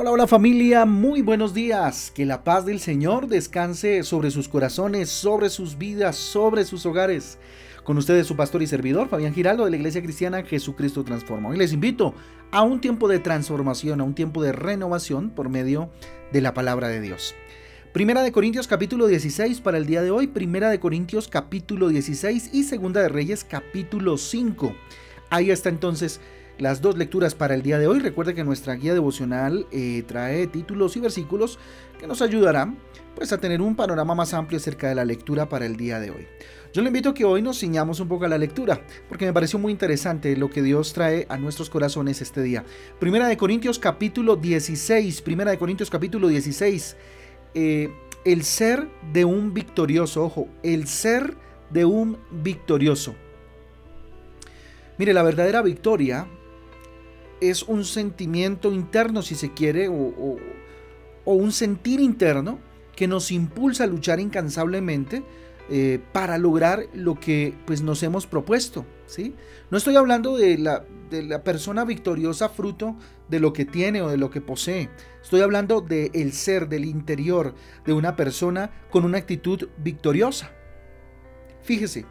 Hola, hola familia, muy buenos días. Que la paz del Señor descanse sobre sus corazones, sobre sus vidas, sobre sus hogares. Con ustedes su pastor y servidor, Fabián Giraldo, de la Iglesia Cristiana Jesucristo Transforma. Hoy les invito a un tiempo de transformación, a un tiempo de renovación por medio de la palabra de Dios. Primera de Corintios capítulo 16 para el día de hoy, Primera de Corintios capítulo 16 y Segunda de Reyes capítulo 5. Ahí está entonces las dos lecturas para el día de hoy. Recuerde que nuestra guía devocional eh, trae títulos y versículos que nos ayudarán pues, a tener un panorama más amplio acerca de la lectura para el día de hoy. Yo le invito a que hoy nos ciñamos un poco a la lectura, porque me pareció muy interesante lo que Dios trae a nuestros corazones este día. Primera de Corintios capítulo 16, Primera de Corintios capítulo 16. Eh, el ser de un victorioso, ojo, el ser de un victorioso. Mire, la verdadera victoria es un sentimiento interno, si se quiere, o, un sentir interno que nos impulsa a luchar incansablemente eh, para lograr lo que pues, nos hemos propuesto. ¿sí? No estoy hablando de la, de la persona victoriosa fruto de lo que tiene o de lo que posee. Estoy hablando del el ser, del interior de una persona con una actitud victoriosa. Fíjese,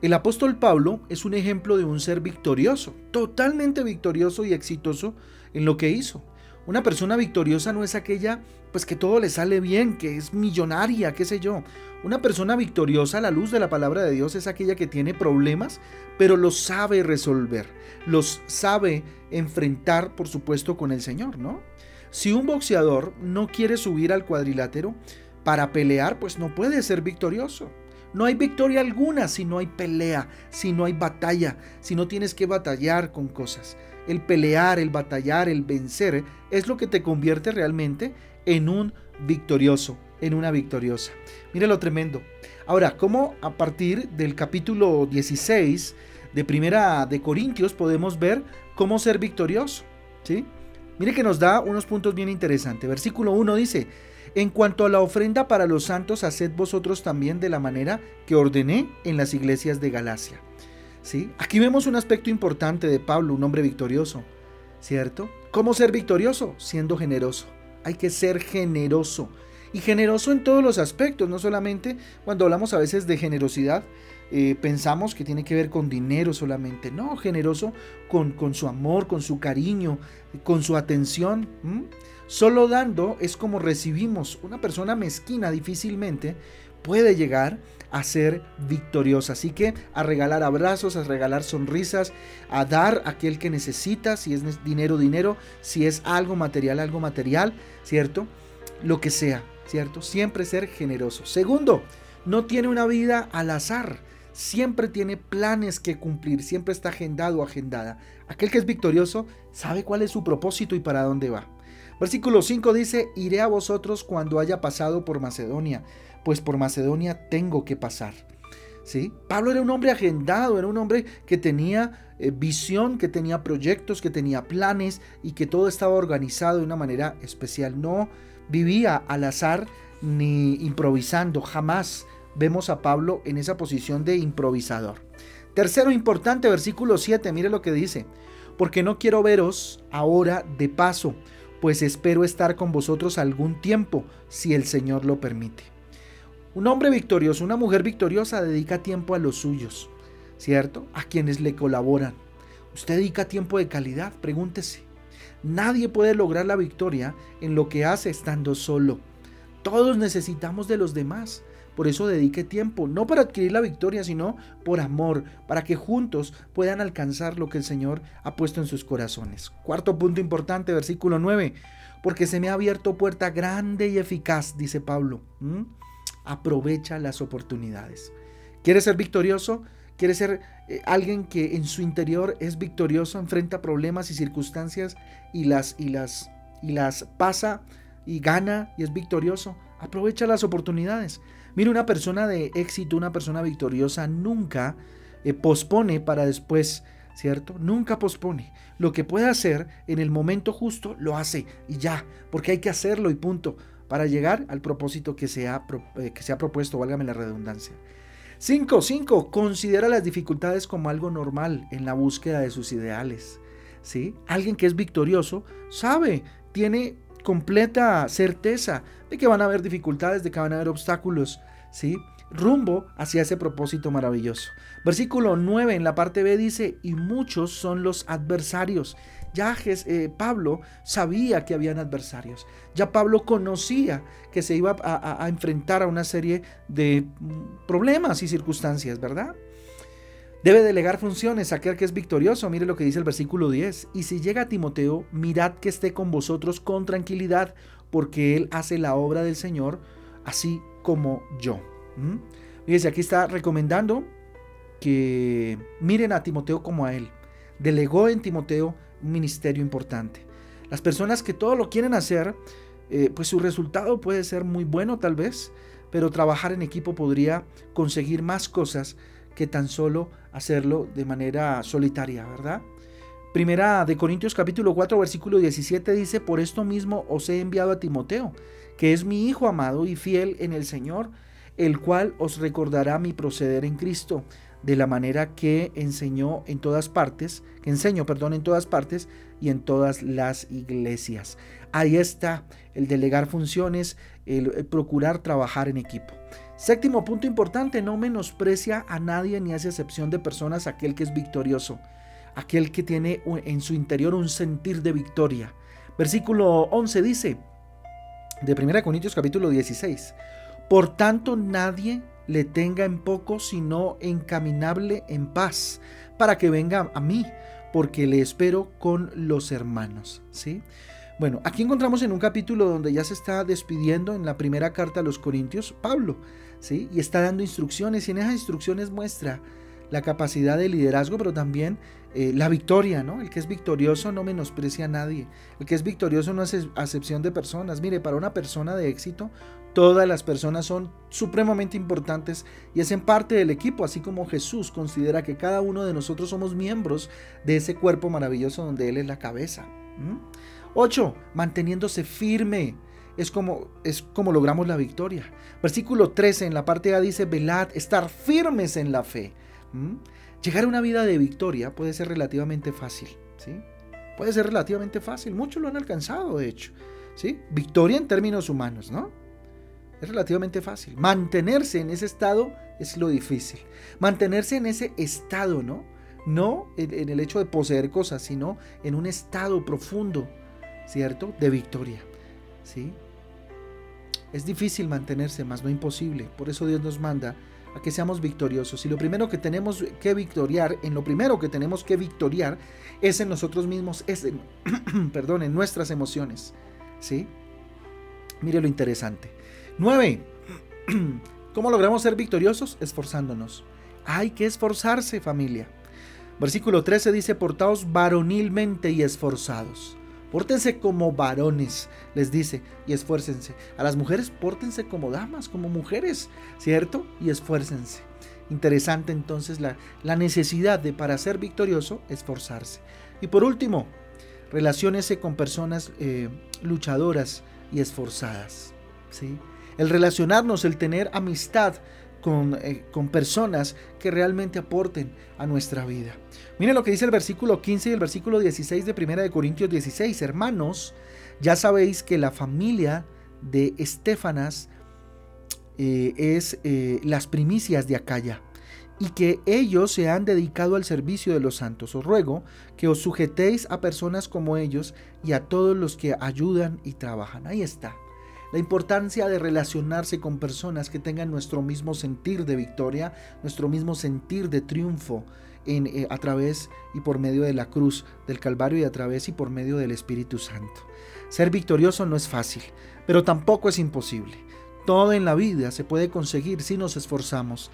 el apóstol Pablo es un ejemplo de un ser victorioso, totalmente victorioso y exitoso en lo que hizo. Una persona victoriosa no es aquella pues que todo le sale bien, que es millonaria, qué sé yo. Una persona victoriosa a la luz de la palabra de Dios es aquella que tiene problemas, pero los sabe resolver, los sabe enfrentar, por supuesto, con el Señor, ¿no? Si un boxeador no quiere subir al cuadrilátero para pelear, pues no puede ser victorioso. No hay victoria alguna si no hay pelea, si no hay batalla, si no tienes que batallar con cosas. El pelear, el batallar, el vencer es lo que te convierte realmente en un victorioso, en una victoriosa. Mire lo tremendo. Ahora, ¿cómo a partir del capítulo 16 de Primera de Corintios podemos ver cómo ser victorioso? ¿Sí? Mire que nos da unos puntos bien interesantes. Versículo 1 dice, en cuanto a la ofrenda para los santos, haced vosotros también de la manera que ordené en las iglesias de Galacia. ¿Sí? Aquí vemos un aspecto importante de Pablo, un hombre victorioso, ¿cierto? ¿Cómo ser victorioso? Siendo generoso. Hay que ser generoso. Y generoso en todos los aspectos, no solamente cuando hablamos a veces de generosidad, eh, pensamos que tiene que ver con dinero solamente. No, generoso con, con su amor, con su cariño, con su atención. Solo dando es como recibimos. Una persona mezquina difícilmente puede llegar a ser victoriosa. Así que a regalar abrazos, a regalar sonrisas, a dar a aquel que necesita, si es dinero, dinero, si es algo material, algo material, ¿cierto? Lo que sea, ¿cierto? Siempre ser generoso. Segundo, no tiene una vida al azar. Siempre tiene planes que cumplir, siempre está agendado o agendada. Aquel que es victorioso sabe cuál es su propósito y para dónde va. Versículo 5 dice, iré a vosotros cuando haya pasado por Macedonia, pues por Macedonia tengo que pasar. ¿Sí? Pablo era un hombre agendado, era un hombre que tenía eh, visión, que tenía proyectos, que tenía planes y que todo estaba organizado de una manera especial. No vivía al azar ni improvisando, jamás vemos a Pablo en esa posición de improvisador. Tercero importante, versículo 7, mire lo que dice, porque no quiero veros ahora de paso pues espero estar con vosotros algún tiempo, si el Señor lo permite. Un hombre victorioso, una mujer victoriosa dedica tiempo a los suyos, ¿cierto? A quienes le colaboran. ¿Usted dedica tiempo de calidad? Pregúntese. Nadie puede lograr la victoria en lo que hace estando solo. Todos necesitamos de los demás. Por eso dedique tiempo, no para adquirir la victoria, sino por amor, para que juntos puedan alcanzar lo que el Señor ha puesto en sus corazones. Cuarto punto importante, versículo 9. Porque se me ha abierto puerta grande y eficaz, dice Pablo. Aprovecha las oportunidades. ¿Quieres ser victorioso? ¿Quieres ser eh, alguien que en su interior es victorioso, enfrenta problemas y circunstancias y las, y las, y las pasa y gana y es victorioso? Aprovecha las oportunidades. Mira, una persona de éxito, una persona victoriosa nunca eh, pospone para después, ¿cierto? Nunca pospone. Lo que puede hacer en el momento justo, lo hace y ya, porque hay que hacerlo y punto, para llegar al propósito que se ha, eh, que se ha propuesto, válgame la redundancia. 5. 5. Considera las dificultades como algo normal en la búsqueda de sus ideales. ¿sí? Alguien que es victorioso sabe, tiene completa certeza de que van a haber dificultades, de que van a haber obstáculos, ¿sí? rumbo hacia ese propósito maravilloso. Versículo 9 en la parte B dice, y muchos son los adversarios. Ya eh, Pablo sabía que habían adversarios. Ya Pablo conocía que se iba a, enfrentar a una serie de mm, problemas y circunstancias, ¿verdad? Debe delegar funciones a aquel que es victorioso. Mire lo que dice el versículo 10. Y si llega Timoteo, mirad que esté con vosotros con tranquilidad, porque él hace la obra del Señor, así como yo. ¿Mm? Aquí está recomendando que miren a Timoteo como a él. Delegó en Timoteo un ministerio importante. Las personas que todo lo quieren hacer, eh, pues su resultado puede ser muy bueno tal vez, pero trabajar en equipo podría conseguir más cosas que tan solo hacerlo de manera solitaria, ¿verdad? Primera de Corintios capítulo 4 versículo 17 dice, por esto mismo os he enviado a Timoteo, que es mi hijo amado y fiel en el Señor, el cual os recordará mi proceder en Cristo, de la manera que enseñó en todas partes, que enseño, perdón, en todas partes y en todas las iglesias. Ahí está el delegar funciones, el, procurar trabajar en equipo. Séptimo punto importante, no menosprecia a nadie ni hace excepción de personas aquel que es victorioso, aquel que tiene en su interior un sentir de victoria. Versículo 11 dice, de 1 Corintios capítulo 16, por tanto, nadie le tenga en poco, sino encaminable en paz, para que venga a mí, porque le espero con los hermanos. ¿sí? Bueno, aquí encontramos en un capítulo donde ya se está despidiendo en la primera carta a los Corintios Pablo, ¿sí? y está dando instrucciones, y en esas instrucciones muestra la capacidad de liderazgo, pero también eh, la victoria, ¿no? El que es victorioso no menosprecia a nadie. El que es victorioso no hace acepción de personas. Mire, para una persona de éxito, todas las personas son supremamente importantes y hacen parte del equipo, así como Jesús considera que cada uno de nosotros somos miembros de ese cuerpo maravilloso donde Él es la cabeza. 8. Manteniéndose firme. Es como, es como logramos la victoria. Versículo 13 en la parte A dice, velad, estar firmes en la fe. Llegar a una vida de victoria puede ser relativamente fácil, ¿sí? Puede ser relativamente fácil, muchos lo han alcanzado, de hecho, ¿sí? Victoria en términos humanos, ¿no? Es relativamente fácil. Mantenerse en ese estado es lo difícil. Mantenerse en ese estado, ¿no? No en, el hecho de poseer cosas, sino en un estado profundo, ¿cierto? De victoria, ¿sí? Es difícil mantenerse, más no imposible. Por eso Dios nos manda a que seamos victoriosos. Y lo primero que tenemos que victoriar, en lo primero que tenemos que victoriar es en nosotros mismos, es en, perdón, en nuestras emociones. ¿Sí? Mire lo interesante. 9. ¿Cómo logramos ser victoriosos? Esforzándonos. Hay que esforzarse, familia. Versículo 13 dice, portaos varonilmente y esforzados. Pórtense como varones, les dice, y esfuércense. A las mujeres, pórtense como damas, como mujeres, ¿cierto? Y esfuércense. Interesante entonces la, la necesidad de, para ser victorioso, esforzarse. Y por último, relaciónese con personas eh, luchadoras y esforzadas. ¿sí? El relacionarnos, el tener amistad con, eh, con, personas que realmente aporten a nuestra vida. Miren lo que dice el versículo 15 y el versículo 16 de 1 de Corintios 16. Hermanos, ya sabéis que la familia de Estefanas eh, es eh, las primicias de Acaya y que ellos se han dedicado al servicio de los santos. Os ruego que os sujetéis a personas como ellos y a todos los que ayudan y trabajan. Ahí está la importancia de relacionarse con personas que tengan nuestro mismo sentir de victoria, nuestro mismo sentir de triunfo en, eh, a través y por medio de la cruz del Calvario y a través y por medio del Espíritu Santo. Ser victorioso no es fácil, pero tampoco es imposible. Todo en la vida se puede conseguir si nos esforzamos,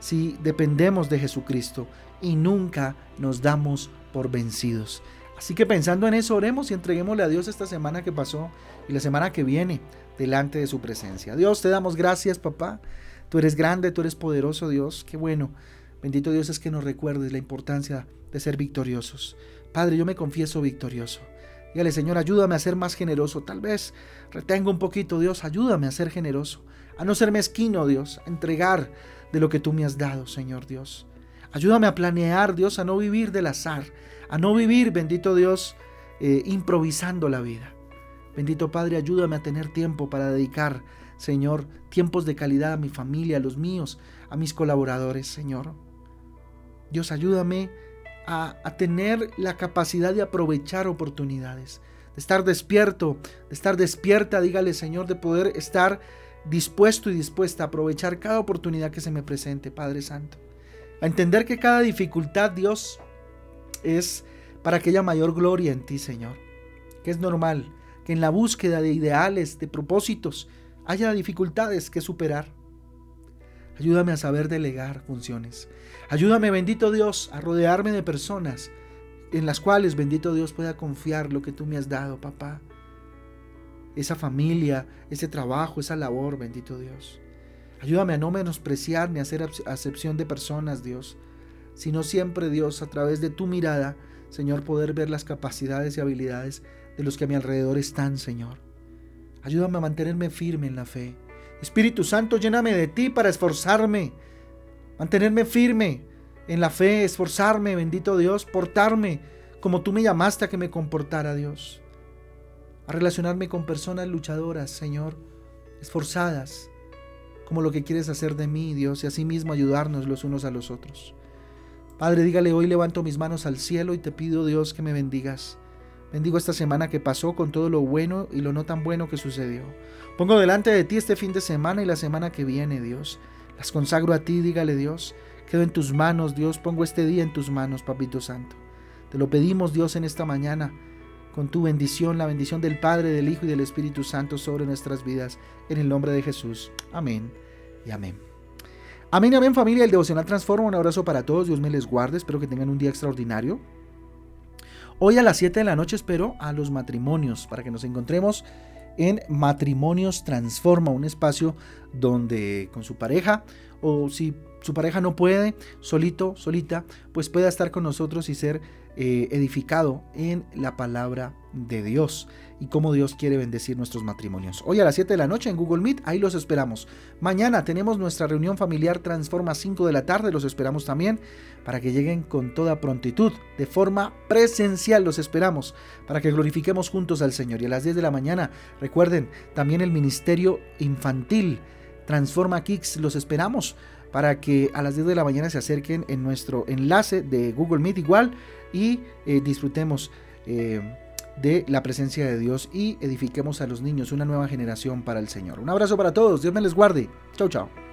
si dependemos de Jesucristo y nunca nos damos por vencidos. Así que pensando en eso, oremos y entreguémosle a Dios esta semana que pasó y la semana que viene delante de su presencia. Dios, te damos gracias, papá. Tú eres grande, tú eres poderoso, Dios. Qué bueno. Bendito Dios es que nos recuerdes la importancia de ser victoriosos. Padre, yo me confieso victorioso. Dígale, Señor, ayúdame a ser más generoso. Tal vez retengo un poquito, Dios, ayúdame a ser generoso. A no ser mezquino, Dios, a entregar de lo que tú me has dado, Señor Dios. Ayúdame a planear, Dios, a no vivir del azar, a no vivir, bendito Dios, eh, improvisando la vida. Bendito Padre, ayúdame a tener tiempo para dedicar, Señor, tiempos de calidad a mi familia, a los míos, a mis colaboradores, Señor. Dios, ayúdame a, tener la capacidad de aprovechar oportunidades, de estar despierto, de estar despierta, dígale, Señor, de poder estar dispuesto y dispuesta a aprovechar cada oportunidad que se me presente, Padre Santo. A entender que cada dificultad, Dios, es para que haya mayor gloria en ti, Señor. Que es normal en la búsqueda de ideales, de propósitos, haya dificultades que superar. Ayúdame a saber delegar funciones. Ayúdame, bendito Dios, a rodearme de personas en las cuales, bendito Dios, pueda confiar lo que tú me has dado, papá. Esa familia, ese trabajo, esa labor, bendito Dios. Ayúdame a no menospreciar ni a hacer acepción de personas, Dios, sino siempre, Dios, a través de tu mirada, Señor, poder ver las capacidades y habilidades de los que a mi alrededor están, Señor. Ayúdame a mantenerme firme en la fe. Espíritu Santo, lléname de ti para esforzarme, mantenerme firme en la fe, esforzarme, bendito Dios, portarme como tú me llamaste a que me comportara, Dios. A relacionarme con personas luchadoras, Señor, esforzadas, como lo que quieres hacer de mí, Dios, y asimismo ayudarnos los unos a los otros. Padre, dígale, hoy levanto mis manos al cielo y te pido, Dios, que me bendigas. Bendigo esta semana que pasó con todo lo bueno y lo no tan bueno que sucedió. Pongo delante de ti este fin de semana y la semana que viene, Dios. Las consagro a ti, dígale Dios. Quedo en tus manos, Dios. Pongo este día en tus manos, Papito Santo. Te lo pedimos, Dios, en esta mañana, con tu bendición, la bendición del Padre, del Hijo y del Espíritu Santo sobre nuestras vidas, en el nombre de Jesús. Amén y amén. Amén y amén familia, el devocional transforma. Un abrazo para todos, Dios me les guarde, espero que tengan un día extraordinario. Hoy a las 7 de la noche espero a los matrimonios para que nos encontremos en Matrimonios Transforma, un espacio donde con su pareja o si su pareja no puede, solito, solita, pues pueda estar con nosotros y ser eh, edificado en la palabra de Dios y cómo Dios quiere bendecir nuestros matrimonios. Hoy a las 7 de la noche en Google Meet, ahí los esperamos. Mañana tenemos nuestra reunión familiar Transforma 5 de la tarde, los esperamos también para que lleguen con toda prontitud, de forma presencial los esperamos, para que glorifiquemos juntos al Señor. Y a las 10 de la mañana, recuerden, también el Ministerio Infantil Transforma Kicks, los esperamos para que a las 10 de la mañana se acerquen en nuestro enlace de Google Meet igual y eh, disfrutemos eh, de la presencia de Dios y edifiquemos a los niños una nueva generación para el Señor. Un abrazo para todos, Dios me les guarde. Chau, chao.